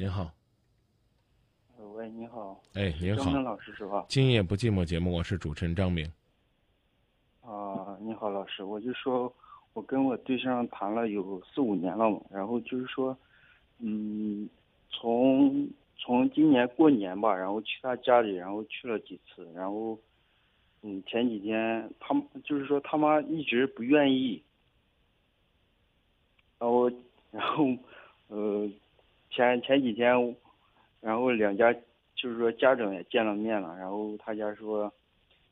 您好，呃喂，你好，哎，您好，老师是吧？今夜不寂寞节目，我是主持人张明。啊、你好，老师，我就说，我跟我对象谈了有四五年了嘛，然后就是说，嗯，从从今年过年吧，然后去他家里，然后去了几次，然后，嗯，前几天他就是说他妈一直不愿意，然后然后，呃，前前几天，然后两家就是说家长也见了面了，然后他家说。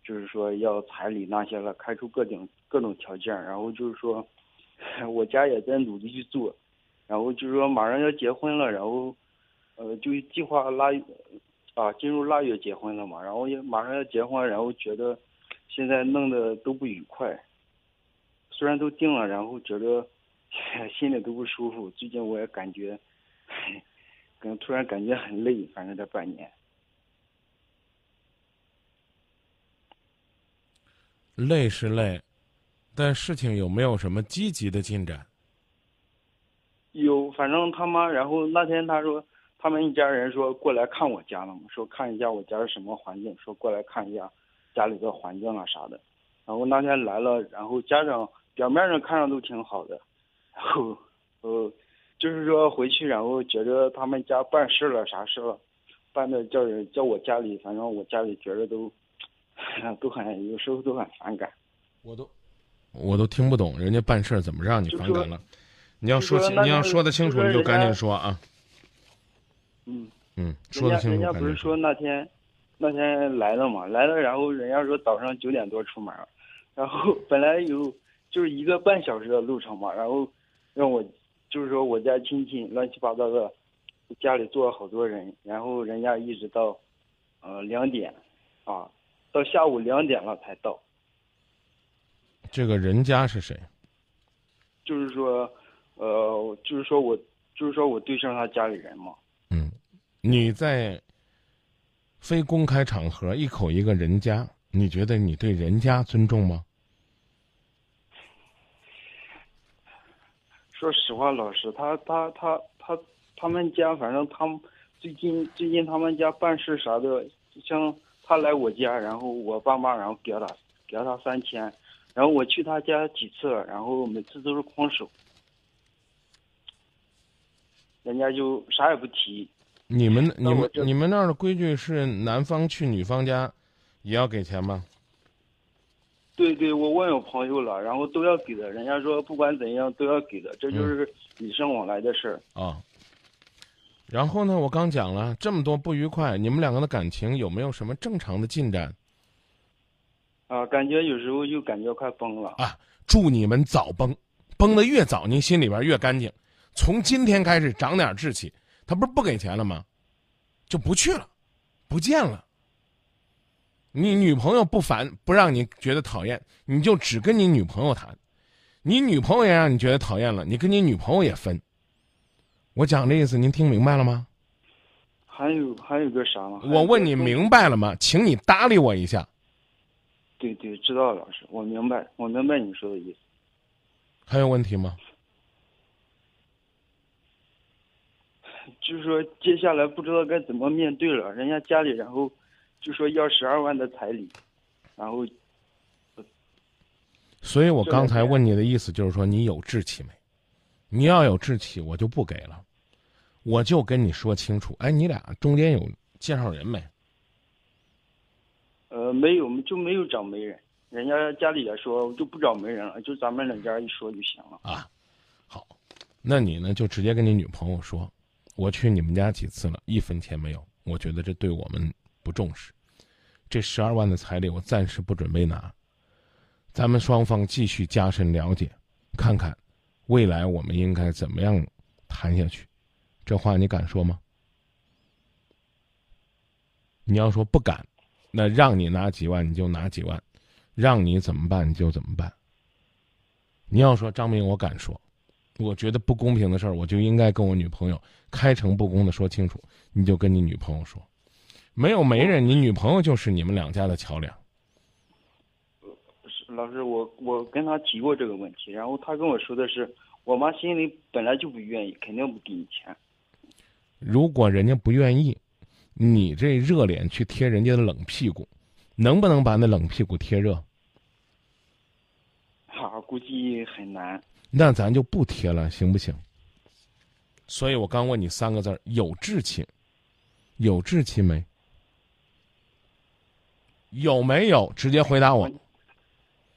就是说要彩礼那些了，开出各种各种条件，然后就是说，我家也在努力去做，然后就是说马上要结婚了，然后，呃，就计划腊，啊，进入腊月结婚了嘛，然后也马上要结婚，然后觉得现在弄得都不愉快，虽然都定了，然后觉得 心里都不舒服，最近我也感觉，可能突然感觉很累，反正这半年。累是累，但事情有没有什么积极的进展？有，反正他妈，然后那天他说，他们一家人说过来看我家了嘛，说看一下我家是什么环境，说过来看一下家里的环境啊啥的。然后那天来了，然后家长表面上看着都挺好的，然后呃，就是说回去，然后觉得他们家办事了啥事了，办的叫人叫我家里，反正我家里觉得都 都很有时候都很反感。我都我都听不懂，人家办事儿怎么让你反感了？你要说清，你要说那就说得清楚，你就赶紧说啊。嗯。嗯，说得清楚，人家人家不是说那天那天来了嘛，来了，然后人家说早上九点多出门，然后本来有就是一个半小时的路程嘛，然后让我就是说我家亲戚乱七八糟的，家里坐了好多人，然后人家一直到呃两点啊，到下午两点了才到，这个人家是谁？就是说呃就是说我就是说我对象他家里人嘛，嗯，你在非公开场合一口一个人家，你觉得你对人家尊重吗？说实话，老师，他他他他他们家，反正他们最近最近他们家办事啥的，像他来我家，然后我爸妈然后给了他给了他三千，然后我去他家几次了，然后每次都是空手，人家就啥也不提。你们你们你们那儿的规矩是男方去女方家也要给钱吗？对对，我问我朋友了，然后都要给的，人家说不管怎样都要给的，这就是礼尚往来的事儿。啊。然后呢，我刚讲了这么多不愉快，你们两个的感情有没有什么正常的进展啊，感觉有时候就感觉快崩了。啊？祝你们早崩，崩的越早，您心里边越干净。从今天开始长点志气，他不是不给钱了吗？就不去了，不见了。你女朋友不烦，不让你觉得讨厌，你就只跟你女朋友谈。你女朋友也让你觉得讨厌了，你跟你女朋友也分。我讲这意思，您听明白了吗？还有还有个啥呢？还有我问你明白了吗？请你搭理我一下。对对，知道了老师，我明白，我明白你说的意思。还有问题吗？就是说接下来不知道该怎么面对了，人家家里然后就说要十二万的彩礼，然后所以我刚才问你的意思就是说你有志气没？你要有志气，我就不给了，我就跟你说清楚。哎，你俩中间有介绍人没？呃没有就没有找媒人，人家家里也说就不找媒人了，就咱们两家一说就行了。啊，好，那你呢就直接跟你女朋友说，我去你们家几次了，一分钱没有，我觉得这对我们不重视。这十二万的彩礼我暂时不准备拿，咱们双方继续加深了解，看看未来我们应该怎么样谈下去。这话你敢说吗？你要说不敢，那让你拿几万你就拿几万，让你怎么办你就怎么办。你要说张明，我敢说，我觉得不公平的事儿，我就应该跟我女朋友开诚布公的说清楚。你就跟你女朋友说，没有媒人，你女朋友就是你们两家的桥梁。是老师，我我跟他提过这个问题，然后他跟我说的是，我妈心里本来就不愿意，肯定不给你钱。如果人家不愿意，你这热脸去贴人家的冷屁股，能不能把那冷屁股贴热？啊，估计很难。那咱就不贴了，行不行？所以我刚问你三个字儿：有志气，有志气没？有没有？直接回答我。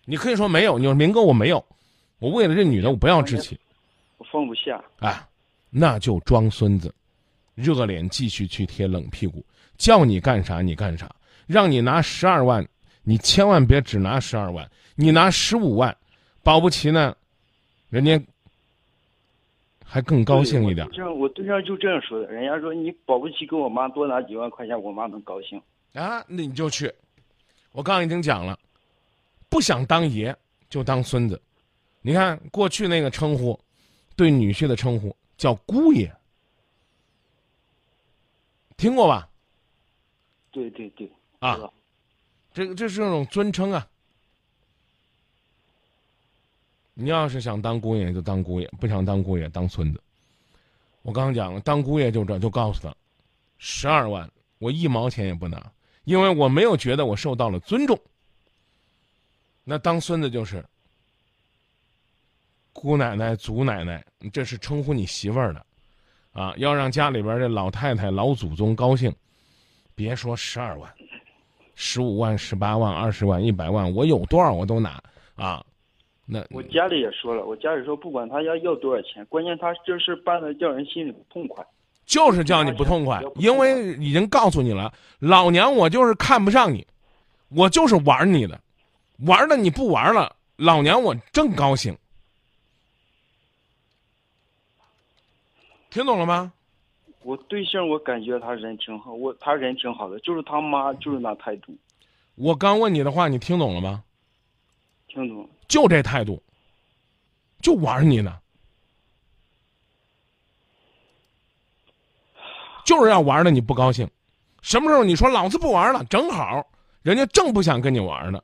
你可以说没有，你说明哥我没有，我为了这女的我不要志气，我放不下。哎，那就装孙子，热脸继续去贴冷屁股，叫你干啥你干啥，让你拿十二万，你千万别只拿十二万，你拿十五万，保不齐呢，人家还更高兴一点对。我对象我对象就这样说的，人家说你保不齐跟我妈多拿几万块钱，我妈能高兴。啊，那你就去。我刚刚已经讲了，不想当爷就当孙子。你看过去那个称呼，对女婿的称呼叫姑爷，听过吧？对对对，啊这个这是一种尊称啊。你要是想当姑爷就当姑爷，不想当姑爷当孙子。我刚刚讲了，当姑爷就这就告诉他，十二万我一毛钱也不拿，因为我没有觉得我受到了尊重。那当孙子就是姑奶奶、祖奶奶，这是称呼你媳妇儿的，啊，要让家里边这老太太、老祖宗高兴，别说十二万。十五万、十八万、二十万、一百万，我有多少我都拿啊！那我家里也说了，我家里说不管他要要多少钱，关键他这事办的叫人心里不痛快。就是叫你不痛快，因为已经告诉你了，老娘我就是看不上你，我就是玩你的，玩的你不玩了，老娘我正高兴。听懂了吗？我对象我感觉他人挺好，我他人挺好的，就是他妈就是那态度，我刚问你的话，你听懂了吗？听懂？就这态度，就玩你呢，就是要玩的你不高兴。什么时候你说老子不玩了，正好人家正不想跟你玩呢。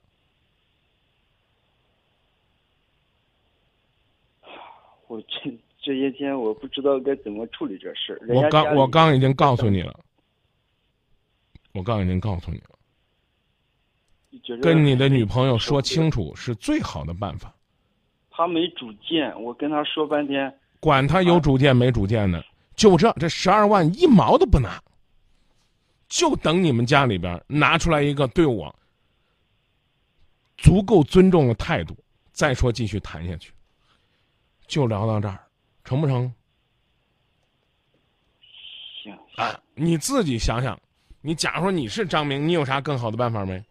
我这这些天我不知道该怎么处理这事儿。我刚我刚已经告诉你了，我刚已经告诉你了，跟你的女朋友说清楚是最好的办法。他没主见，我跟他说半天，管他有主见没主见的，就这这十二万一毛都不拿，就等你们家里边拿出来一个对我足够尊重的态度，再说继续谈下去。就聊到这儿，成不成？行，啊，你自己想想，你假如说你是张明，你有啥更好的办法没？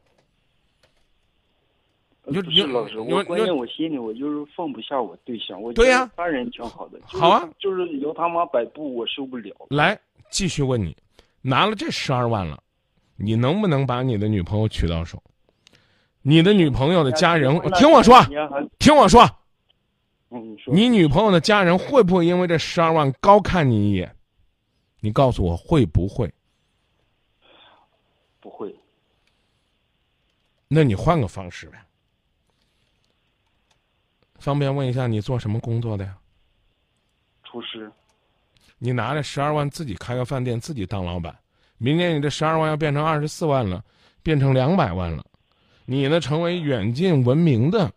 你就不是你老师，我关键我心里我就是放不下我对象，我对呀他人挺好的，好啊，就是由他妈摆布，我受不了。来，继续问你，拿了这十二万了，你能不能把你的女朋友娶到手？你的女朋友的家人，听我说，听我说，嗯，你女朋友的家人会不会因为这十二万高看你一眼？你告诉我会不会？不会，那你换个方式呗。方便问一下你做什么工作的呀？厨师，你拿着十二万自己开个饭店，自己当老板。明年你这十二万要变成二十四万了，变成两百万了，你呢成为远近闻名的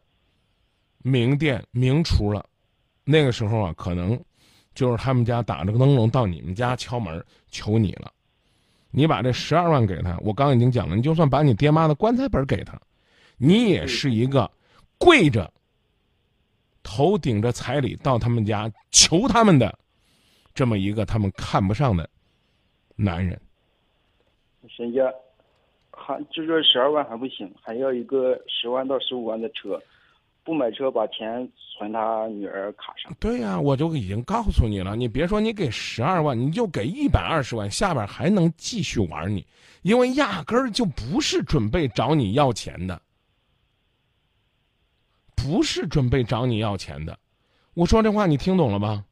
名店名厨了。那个时候啊，可能就是他们家打着个灯笼到你们家敲门求你了。你把这十二万给他，我刚已经讲了，你就算把你爹妈的棺材本给他，你也是一个跪着、头顶着彩礼到他们家求他们的这么一个他们看不上的男人。人家还就说十二万还不行，还要一个十万到十五万的车，不买车把钱存他女儿卡上。对呀、我就已经告诉你了，你别说你给十二万，你就给一百二十万，下边还能继续玩你，因为压根儿就不是准备找你要钱的，不是准备找你要钱的。我说这话你听懂了吧？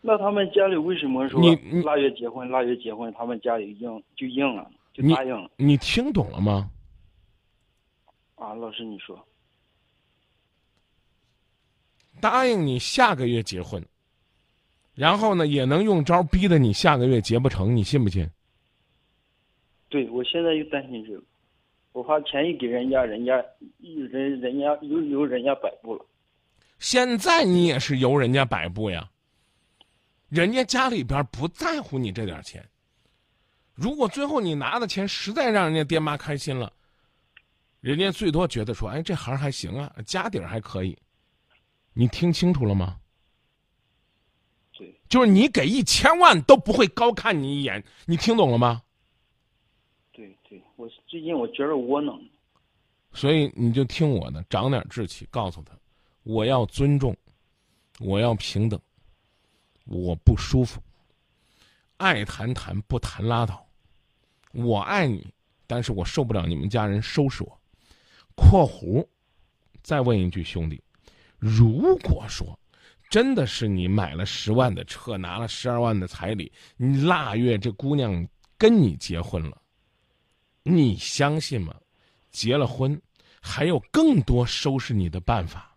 那他们家里为什么说你你腊月结婚，腊月结婚，他们家里应就应了，就答应了你听懂了吗？啊？老师你说，答应你下个月结婚，然后呢，也能用招逼得你下个月结不成，你信不信？对，我现在就担心这个，我怕钱一给人家，人家人人家又由人家摆布了。现在你也是由人家摆布呀，人家家里边不在乎你这点钱。如果最后你拿的钱实在让人家爹妈开心了，人家最多觉得说：“哎，这行还行啊，家底儿还可以。”你听清楚了吗？对，就是你给一千万都不会高看你一眼，你听懂了吗？我最近我觉得窝囊。所以你就听我的，长点志气，告诉他，我要尊重，我要平等，我不舒服，爱谈谈，不谈拉倒。我爱你，但是我受不了你们家人收拾我。（括弧）再问一句，兄弟，如果说真的是你买了十万的车，拿了十二万的彩礼，你腊月这姑娘跟你结婚了，你相信吗？结了婚，还有更多收拾你的办法。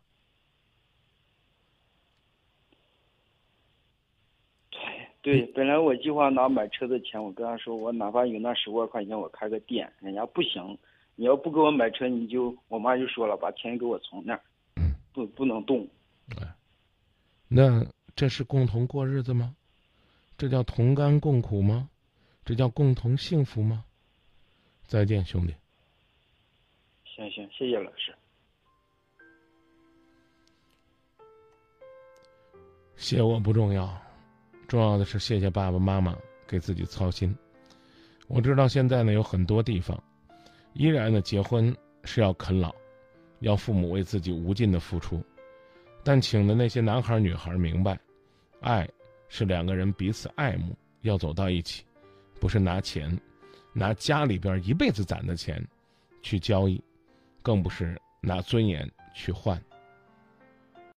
对对，本来我计划拿买车的钱，我跟他说，我哪怕有那十万块钱，我开个店。人家不行，你要不给我买车，你就我妈就说了，把钱给我存那儿，不不能动。那这是共同过日子吗？这叫同甘共苦吗？这叫共同幸福吗？再见，兄弟。行行，谢谢老师。谢我不重要，重要的是谢谢爸爸妈妈给自己操心。我知道现在呢有很多地方，依然呢结婚是要啃老，要父母为自己无尽的付出。但请的那些男孩女孩明白，爱是两个人彼此爱慕，要走到一起，不是拿钱，拿家里边一辈子攒的钱去交易，更不是拿尊严去换。